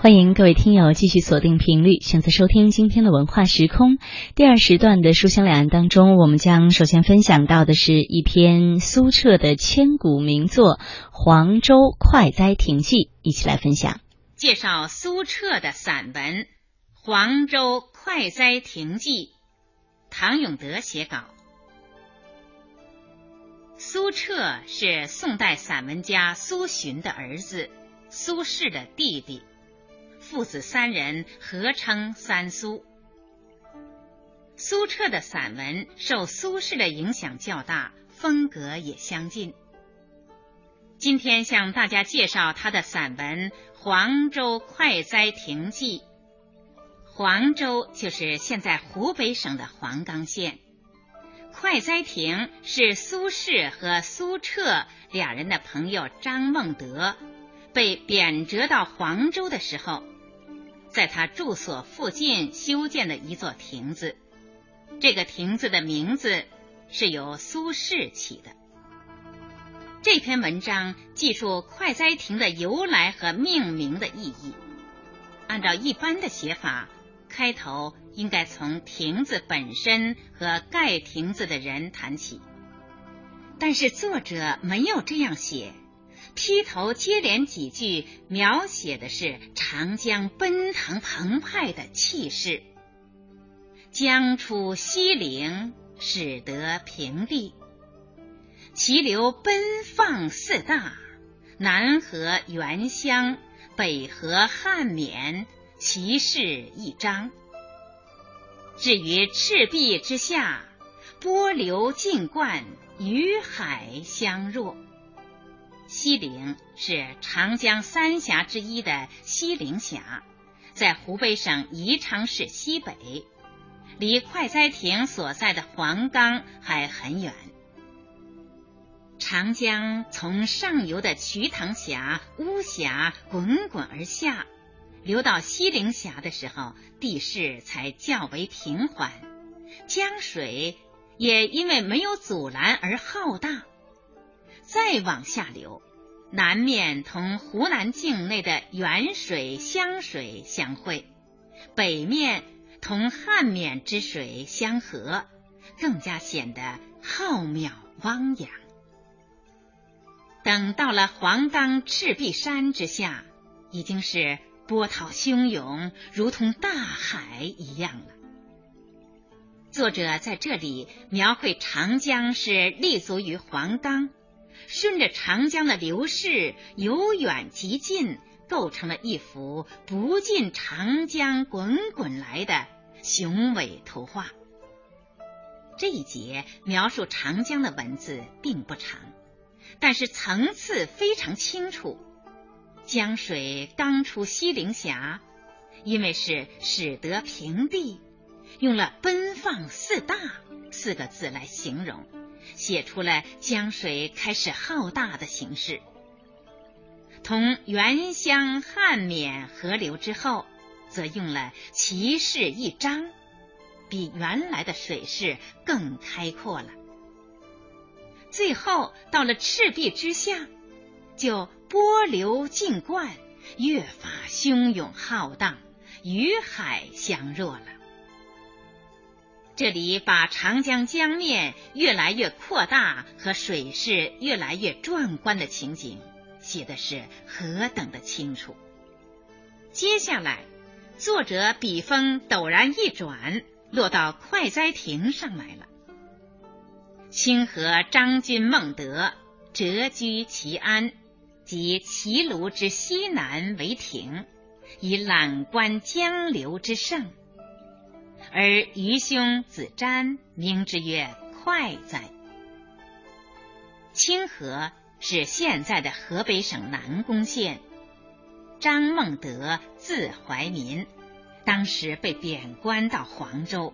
欢迎各位听友继续锁定频率，选择收听今天的文化时空第二时段的书香两岸当中，我们将首先分享到的是一篇苏辙的千古名作《黄州快哉亭记》，一起来分享。介绍苏辙的散文《黄州快哉亭记》，唐永德写稿。苏辙是宋代散文家苏洵的儿子，苏轼的弟弟。父子三人合称三苏。苏辙的散文受苏轼的影响较大，风格也相近。今天向大家介绍他的散文《黄州快哉亭记》。黄州就是现在湖北省的黄冈县。快哉亭是苏轼和苏辙两人的朋友张孟德被贬谪到黄州的时候。在他住所附近修建的一座亭子，这个亭子的名字是由苏轼起的。这篇文章记述快哉亭的由来和命名的意义。按照一般的写法，开头应该从亭子本身和盖亭子的人谈起，但是作者没有这样写。劈头接连几句描写的是长江奔腾澎湃的气势。江出西陵，始得平地。其流奔放四大，南河原乡，北河汉沔，其势一张。至于赤壁之下，波流尽贯，与海相若。西陵是长江三峡之一的西陵峡，在湖北省宜昌市西北，离快哉亭所在的黄冈还很远。长江从上游的瞿塘峡、巫峡滚滚而下，流到西陵峡的时候，地势才较为平缓，江水也因为没有阻拦而浩大。再往下流，南面同湖南境内的沅水、湘水相会，北面同汉沔之水相合，更加显得浩渺汪洋。等到了黄冈赤壁山之下，已经是波涛汹涌，如同大海一样了。作者在这里描绘长江是立足于黄冈。顺着长江的流逝由远及近，构成了一幅不尽长江滚滚来的雄伟图画。这一节描述长江的文字并不长，但是层次非常清楚。江水刚出西陵峡，因为是始得平地，用了“奔放四大”四个字来形容。写出了江水开始浩大的形势，同原湘、汉沔合流之后，则用了奇势一张，比原来的水势更开阔了。最后到了赤壁之下，就波流尽贯，越发汹涌浩荡，与海相若了。这里把长江江面越来越扩大和水势越来越壮观的情景写的是何等的清楚。接下来，作者笔锋陡然一转，落到快哉亭上来了。清河张君孟德谪居齐安，即齐鲁之西南为亭，以览观江流之盛。而愚兄子瞻名之曰快哉。清河是现在的河北省南宫县。张孟德字怀民，当时被贬官到黄州。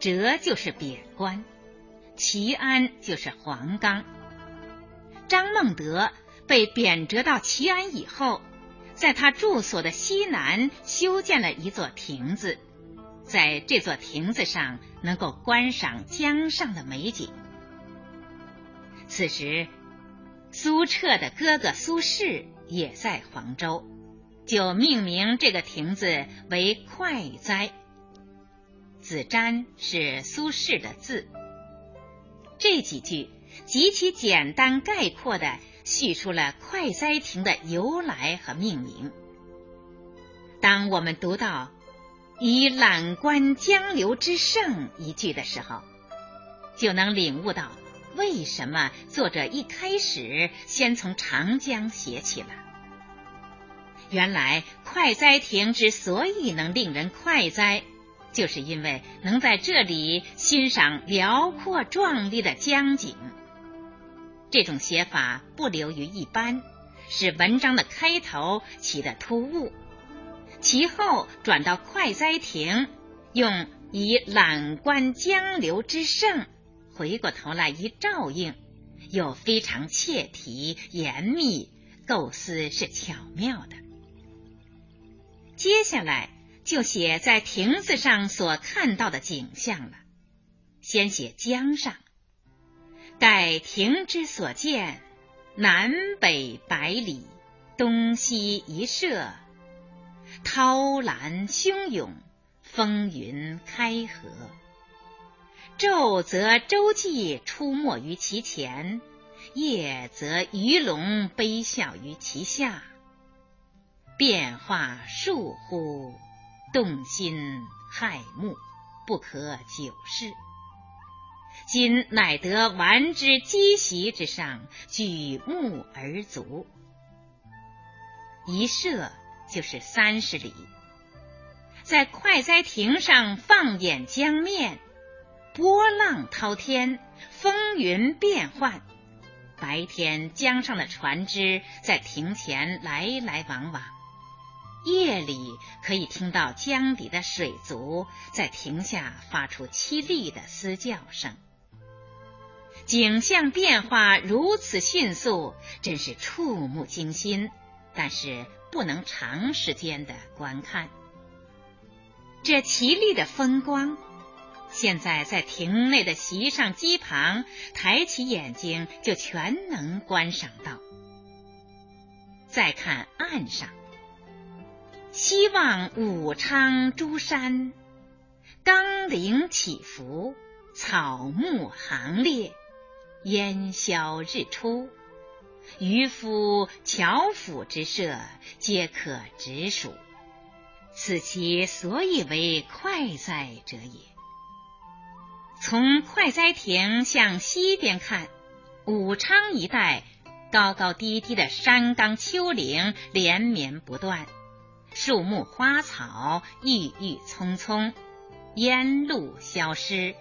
谪就是贬官，齐安就是黄冈。张孟德被贬谪到齐安以后，在他住所的西南修建了一座亭子。在这座亭子上，能够观赏江上的美景。此时，苏辙的哥哥苏轼也在黄州，就命名这个亭子为快哉。子瞻是苏轼的字。这几句极其简单概括的叙述了快哉亭的由来和命名。当我们读到“以览观江流之胜”一句的时候，就能领悟到为什么作者一开始先从长江写起了。原来快哉亭之所以能令人快哉，就是因为能在这里欣赏辽阔壮丽的江景。这种写法不流于一般，使文章的开头起得突兀，其后转到快哉亭，用以览观江流之胜，回过头来一照应，又非常切题严密，构思是巧妙的。接下来就写在亭子上所看到的景象了。先写江上，盖亭之所见，南北百里，东西一社，涛澜汹涌，风云开合。昼则舟楫出没于其前，夜则鱼龙悲啸于其下。变化数乎，动心骇目，不可久视。今乃得玩之积席之上，举目而足。一射就是三十里，在快哉亭上放眼江面，波浪滔天，风云变幻。白天江上的船只在亭前来来往往。夜里可以听到江底的水族在亭下发出凄厉的嘶叫声，景象变化如此迅速，真是触目惊心。但是不能长时间的观看这奇丽的风光，现在在亭内的席上机旁，抬起眼睛就全能观赏到。再看岸上。西望武昌诸山，冈岭起伏，草木行列，烟消日出，渔夫樵夫之社，皆可直属。此其所以为快哉者也。从快哉亭向西边看，武昌一带高高低低的山冈丘陵连绵不断。树木花草郁郁葱葱，烟路消失。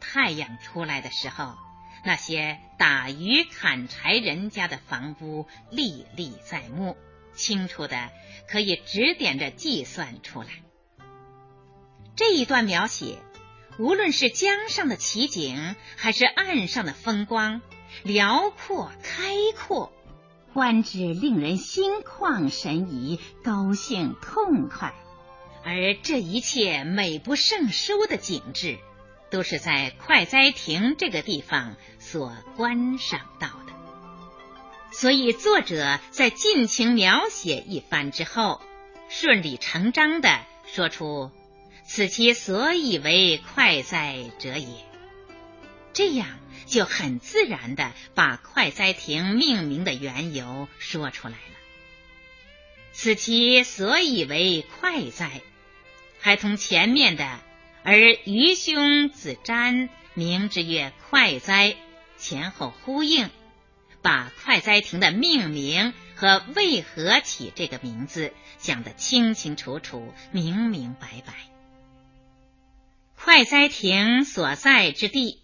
太阳出来的时候，那些打鱼砍柴人家的房屋历历在目，清楚的可以指点着计算出来。这一段描写，无论是江上的奇景，还是岸上的风光，辽阔开阔。观之令人心旷神怡，高兴痛快，而这一切美不胜收的景致，都是在快哉亭这个地方所观赏到的。所以，作者在尽情描写一番之后，顺理成章的说出“此其所以为快哉者也”，这样。就很自然的把快哉亭命名的缘由说出来了。此其所以为快哉，还同前面的“而愚兄子瞻名之曰快哉”前后呼应，把快哉亭的命名和为何起这个名字讲得清清楚楚、明明白白。快哉亭所在之地。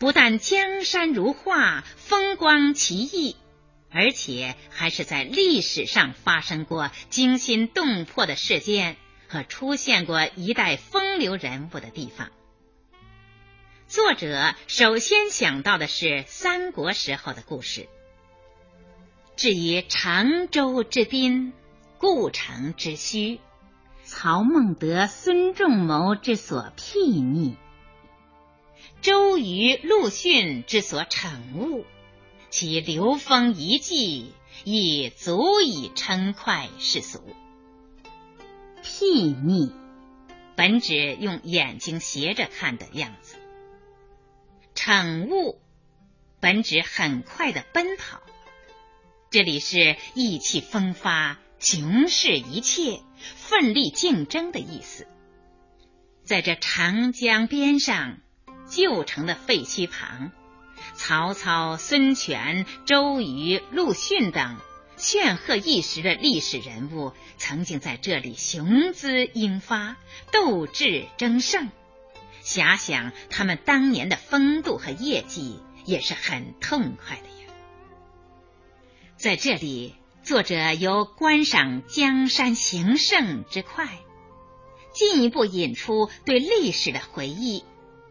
不但江山如画，风光奇异，而且还是在历史上发生过惊心动魄的事件可出现过一代风流人物的地方。作者首先想到的是三国时候的故事。至于常州之滨、故城之墟、曹孟德、孙仲谋之所睥睨。周瑜、陆逊之所惩恶，其流风遗迹亦足以称快世俗。睥睨，本指用眼睛斜着看的样子；骋物，本指很快的奔跑。这里是意气风发、雄视一切、奋力竞争的意思。在这长江边上，旧城的废墟旁，曹操、孙权、周瑜、陆逊等炫赫一时的历史人物，曾经在这里雄姿英发、斗志争胜。遐想他们当年的风度和业绩，也是很痛快的呀。在这里，作者由观赏江山形胜之快，进一步引出对历史的回忆，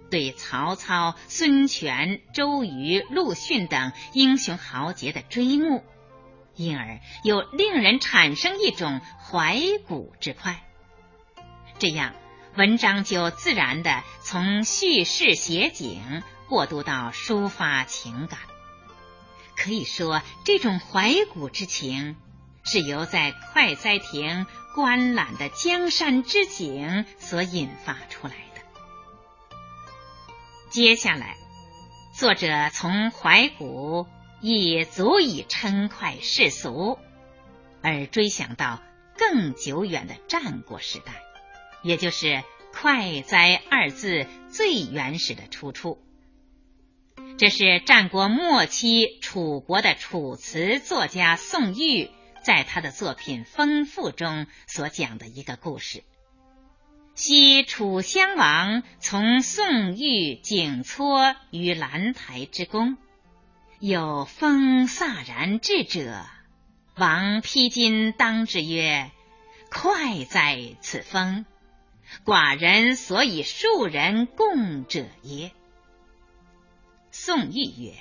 对曹操、孙权、周瑜、陆逊等英雄豪杰的追慕，因而又令人产生一种怀古之快。这样，文章就自然的从叙事写景过渡到抒发情感。可以说，这种怀古之情是由在快哉亭观览的江山之景所引发出来的。接下来，作者从怀古也足以称快世俗，而追想到更久远的战国时代，也就是“快哉”二字最原始的出处。这是战国末期楚国的楚辞作家宋玉在他的作品《丰富》中所讲的一个故事。昔楚襄王从宋玉景撮于兰台之宫，有风飒然至者，王披巾当之曰：“快哉此风！寡人所以数人共者耶？”宋玉曰：“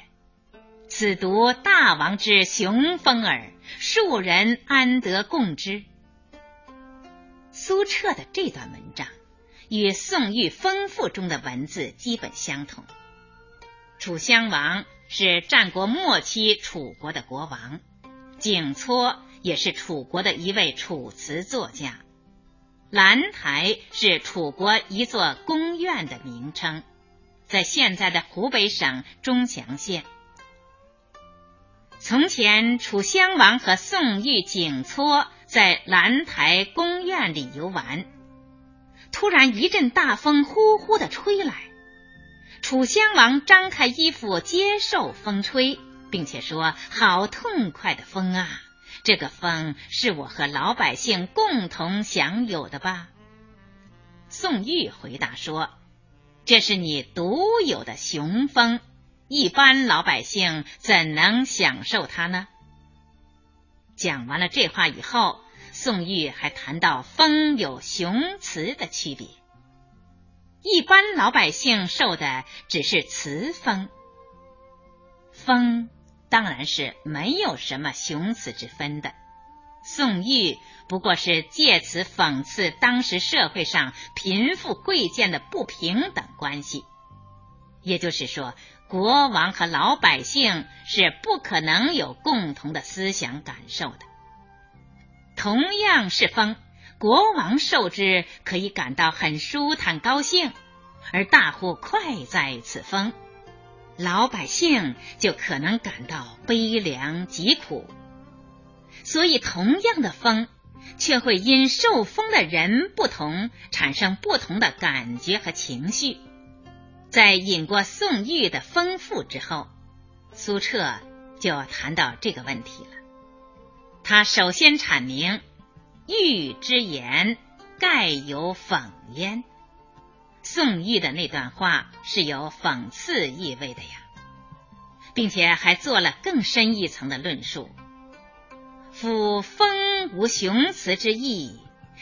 此独大王之雄风耳，庶人安得共之？”苏澈的这段文章与宋玉《丰富》中的文字基本相同。楚襄王是战国末期楚国的国王，景撮也是楚国的一位楚辞作家，兰台是楚国一座宫苑的名称。在现在的湖北省钟祥县，从前楚襄王和宋玉、景撮在兰台宫苑里游玩，突然一阵大风呼呼的吹来，楚襄王张开衣服接受风吹，并且说：“好痛快的风啊！这个风是我和老百姓共同享有的吧？”宋玉回答说。这是你独有的雄风，一般老百姓怎能享受它呢？讲完了这话以后，宋玉还谈到风有雄雌的区别。一般老百姓受的只是雌风，风当然是没有什么雄雌之分的。宋玉不过是借此讽刺当时社会上贫富贵贱的不平等关系，也就是说，国王和老百姓是不可能有共同的思想感受的。同样是风，国王受之可以感到很舒坦高兴，而大呼快哉此风；老百姓就可能感到悲凉疾苦。所以，同样的风，却会因受风的人不同，产生不同的感觉和情绪。在饮过宋玉的丰富之后，苏澈就谈到这个问题了。他首先阐明玉之言，盖有讽焉。宋玉的那段话是有讽刺意味的呀，并且还做了更深一层的论述。夫风无雄雌之意，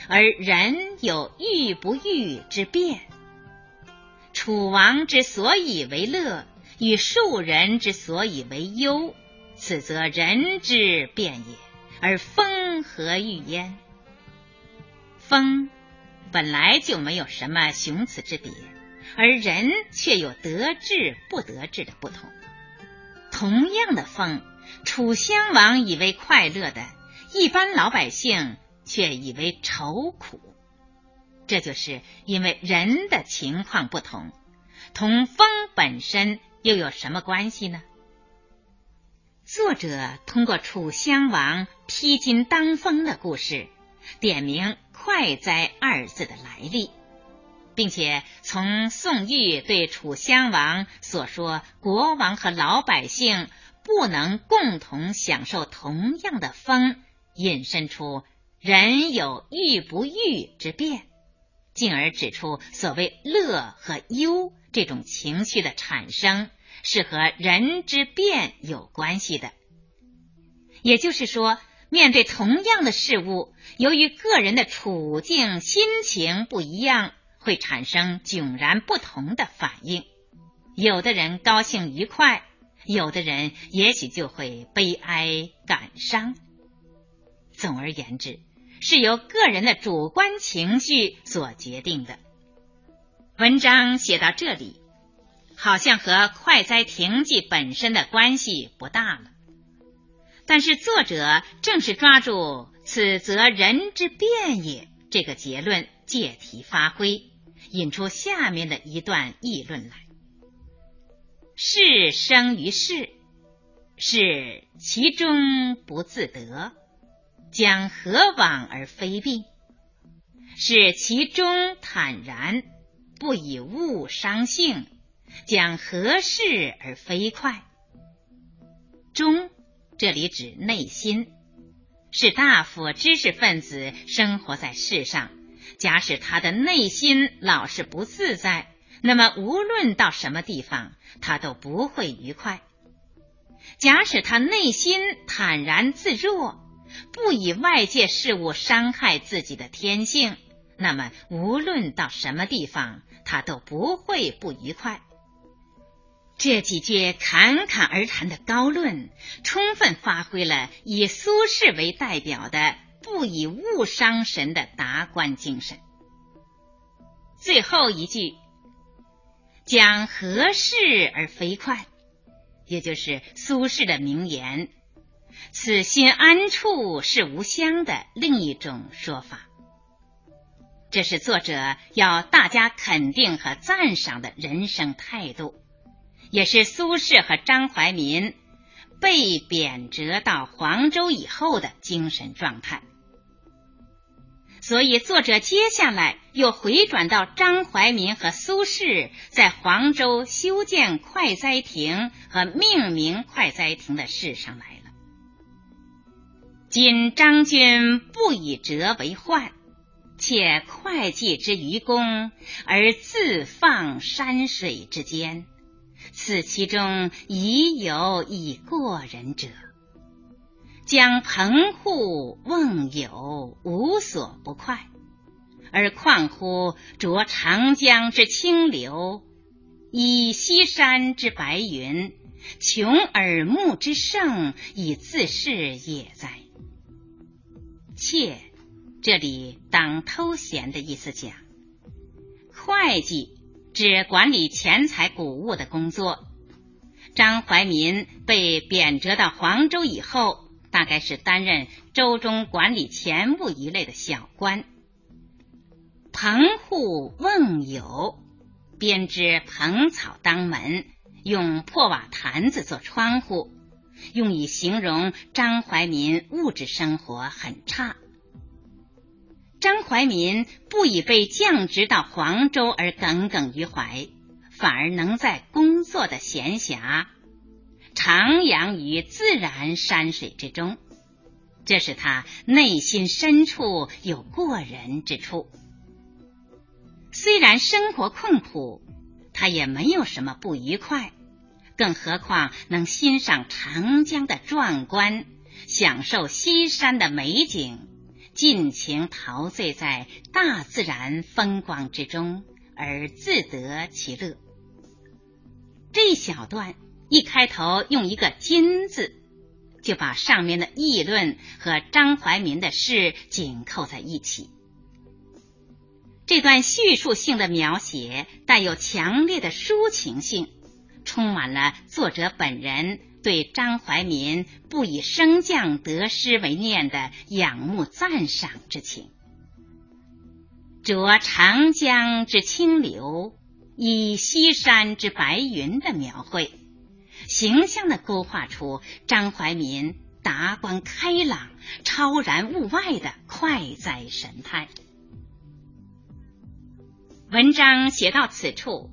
而人有欲不欲之变。楚王之所以为乐，与庶人之所以为忧，此则人之变也。而风何欲焉？风本来就没有什么雄雌之别，而人却有得志不得志的不同。同样的风。楚襄王以为快乐的，一般老百姓却以为愁苦。这就是因为人的情况不同，同风本身又有什么关系呢？作者通过楚襄王披荆当风的故事，点明“快哉”二字的来历，并且从宋玉对楚襄王所说国王和老百姓不能共同享受同样的风，引申出人有欲不欲之变。进而指出，所谓乐和忧这种情绪的产生，是和人之变有关系的。也就是说，面对同样的事物，由于个人的处境、心情不一样，会产生迥然不同的反应。有的人高兴愉快，有的人也许就会悲哀感伤。总而言之。是由个人的主观情绪所决定的。文章写到这里，好像和快哉亭记本身的关系不大了。但是作者正是抓住“此则人之变也”这个结论，借题发挥，引出下面的一段议论来：事生于世，是其中不自得。将何往而非病？使其中坦然，不以物伤性；将何事而非快？中这里指内心，是大夫知识分子生活在世上。假使他的内心老是不自在，那么无论到什么地方，他都不会愉快。假使他内心坦然自若。不以外界事物伤害自己的天性，那么无论到什么地方，他都不会不愉快。这几句侃侃而谈的高论，充分发挥了以苏轼为代表的“不以物伤神”的达观精神。最后一句“讲何事而非快”，也就是苏轼的名言。此心安处是吾乡的另一种说法，这是作者要大家肯定和赞赏的人生态度，也是苏轼和张怀民被贬谪到黄州以后的精神状态。所以，作者接下来又回转到张怀民和苏轼在黄州修建快哉亭和命名快哉亭的事上来了。今张君不以折为患，且会计之愚公，而自放山水之间，此其中已有以过人者。将棚户瓮友无所不快，而况乎着长江之清流，以西山之白云，穷耳目之盛，以自是也哉？切，这里当偷闲的意思讲。会计指管理钱财谷物的工作。张怀民被贬谪到黄州以后，大概是担任州中管理钱物一类的小官。棚户瓮有，编织蓬草当门，用破瓦坛子做窗户。用以形容张怀民物质生活很差。张怀民不以被降职到黄州而耿耿于怀，反而能在工作的闲暇徜徉于自然山水之中，这是他内心深处有过人之处。虽然生活困苦，他也没有什么不愉快。更何况能欣赏长江的壮观，享受西山的美景，尽情陶醉在大自然风光之中，而自得其乐。这一小段一开头用一个“金”字，就把上面的议论和张怀民的诗紧扣在一起。这段叙述性的描写带有强烈的抒情性。充满了作者本人对张怀民不以升降得失为念的仰慕赞赏之情。着长江之清流，以西山之白云的描绘，形象的勾画出张怀民达观开朗、超然物外的快哉神态。文章写到此处，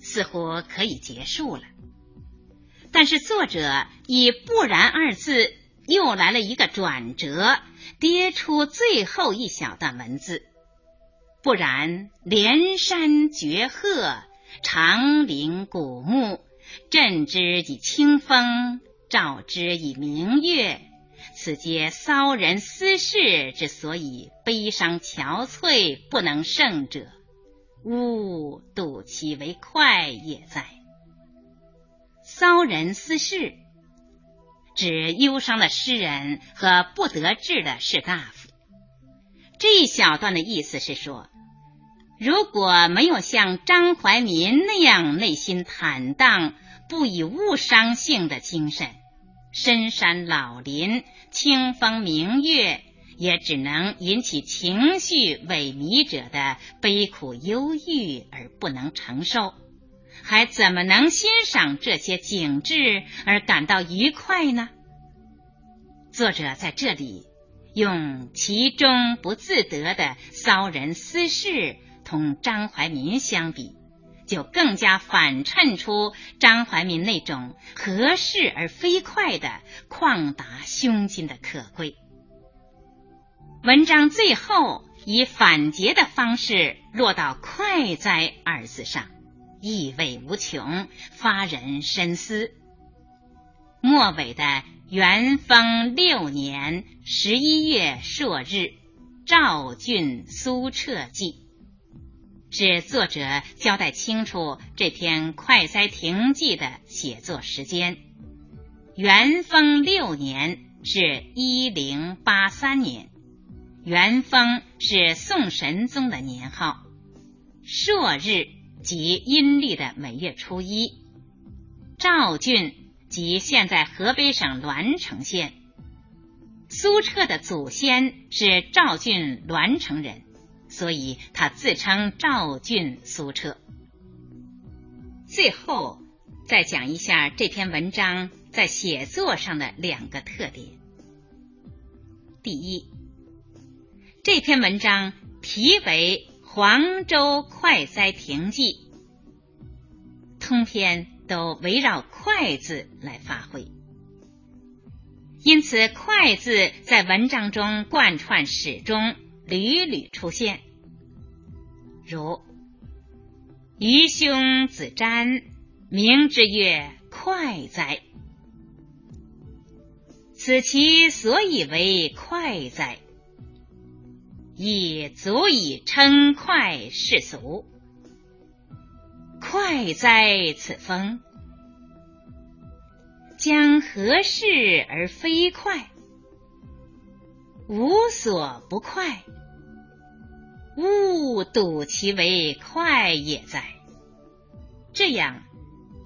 似乎可以结束了。但是作者以“不然”二字又来了一个转折，跌出最后一小段文字。不然，连山绝壑，长林古木，振之以清风，照之以明月，此皆骚人思事之所以悲伤憔悴不能胜者。吾睹其为快也哉！骚人思事，指忧伤的诗人和不得志的士大夫。这一小段的意思是说，如果没有像张怀民那样内心坦荡、不以物伤性的精神，深山老林、清风明月。也只能引起情绪萎靡者的悲苦忧郁而不能承受，还怎么能欣赏这些景致而感到愉快呢？作者在这里用其中不自得的骚人私事同张怀民相比，就更加反衬出张怀民那种合适而飞快的旷达胸襟的可贵。文章最后以反诘的方式落到“快哉”二字上，意味无穷，发人深思。末尾的“元丰六年十一月朔日，赵郡苏辙记”，是作者交代清楚这篇《快哉亭记》的写作时间。元丰六年是一零八三年。元丰是宋神宗的年号，朔日即阴历的每月初一。赵郡即现在河北省栾城县。苏辙的祖先是赵郡栾城人，所以他自称赵郡苏辙。最后再讲一下这篇文章在写作上的两个特点。第一。这篇文章题为《黄州快哉亭记》，通篇都围绕“快”字来发挥，因此“快”字在文章中贯穿始终，屡屡出现。如“愚兄子瞻，明之曰快哉”，此其所以为快哉。也足以称快世俗，快哉此风！将何事而非快？无所不快，勿睹其为快也哉！这样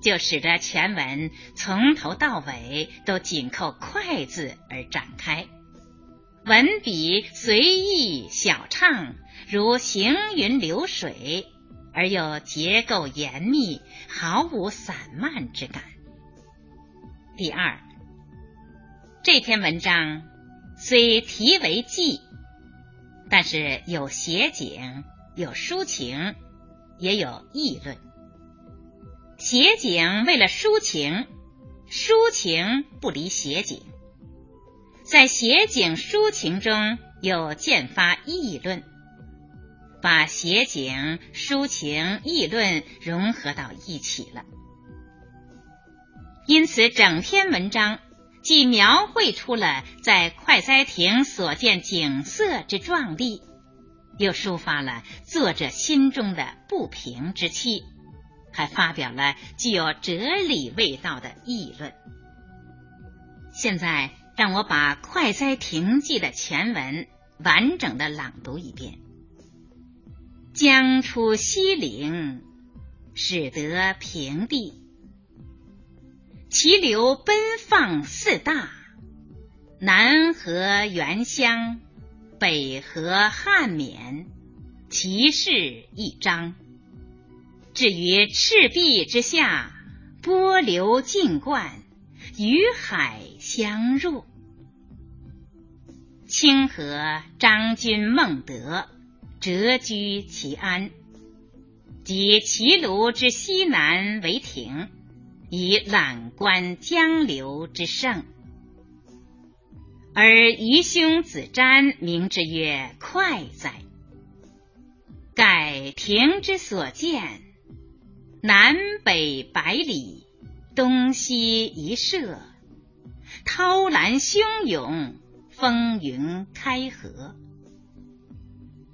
就使得全文从头到尾都紧扣“快”字而展开。文笔随意小畅，如行云流水，而又结构严密，毫无散漫之感。第二，这篇文章虽题为记，但是有写景，有抒情，也有议论。写景为了抒情，抒情不离写景。在写景抒情中又渐发议论，把写景、抒情、议论融合到一起了。因此，整篇文章既描绘出了在快哉亭所见景色之壮丽，又抒发了作者心中的不平之气，还发表了具有哲理味道的议论。现在。让我把《快哉亭记》的全文完整的朗读一遍。江出西岭，始得平地。其流奔放四大，南河原乡，北河汉沔，其势一张。至于赤壁之下，波流尽贯，与海相入。清河张君孟德谪居齐安，及齐庐之西南为亭，以览观江流之胜。而愚兄子瞻名之曰快哉！盖亭之所见。南北百里，东西一射，涛澜汹涌，风云开合。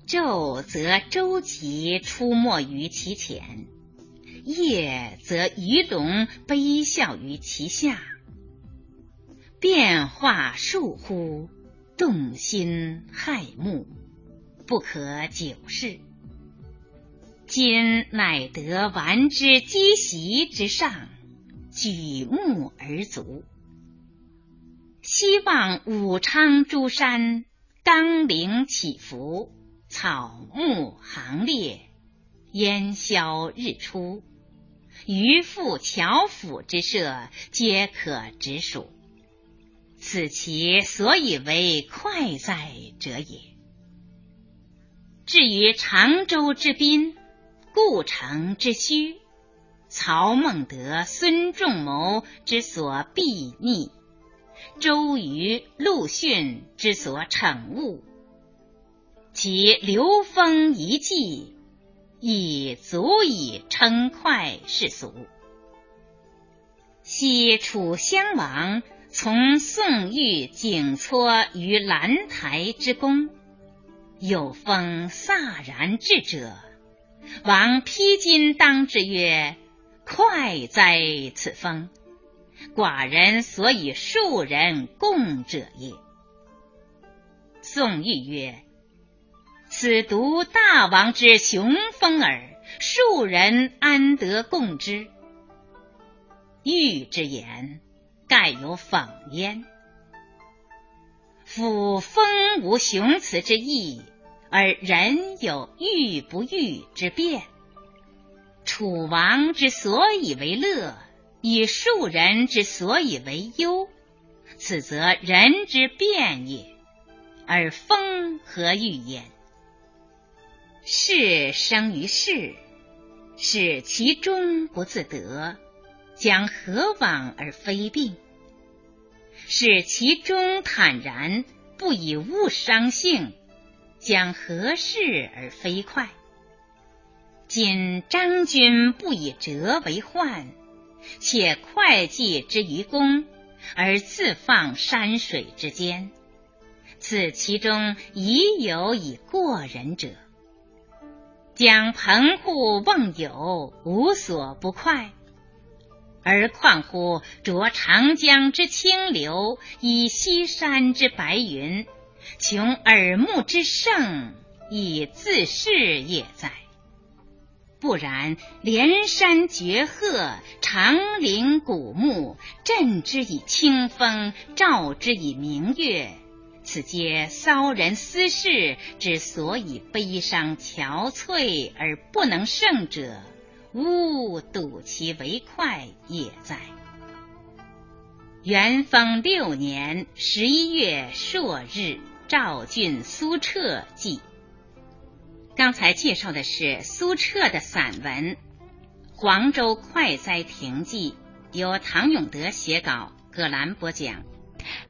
昼则舟楫出没于其前，夜则鱼龙悲啸于其下，变化数乎，动心骇目，不可久视。今乃得玩之积席之上，举目而足。希望武昌诸山冈岭起伏，草木行列，烟消日出，渔父樵夫之社，皆可直属。此其所以为快哉者也。至于常州之滨。故城之虚，曹孟德、孙仲谋之所避逆，周瑜、陆逊之所惩恶，其流风一迹，已足以称快世俗。昔楚襄王从宋玉景撮于兰台之功，有风飒然至者。王披荆当之曰：“快哉此风！寡人所以庶人共者也。”宋玉曰：“此独大王之雄风耳，庶人安得共之？”玉之言，盖有讽焉。夫风无雄雌之意。而人有欲不欲之变，楚王之所以为乐，以庶人之所以为忧，此则人之变也。而风何欲焉？事生于世，使其中不自得，将何往而非病？使其中坦然，不以物伤性。将何事而非快？今张君不以折为患，且会计之于公，而自放山水之间，此其中已有以过人者。将棚户忘友，无所不快，而况乎着长江之清流，以西山之白云。穷耳目之盛，以自是也哉？不然，连山绝壑，长林古木，振之以清风，照之以明月，此皆骚人思事之所以悲伤憔悴而不能胜者，吾睹其为快也哉？元丰六年十一月朔日。赵郡苏辙记。刚才介绍的是苏澈的散文《黄州快哉亭记》，由唐永德写稿，葛兰播讲。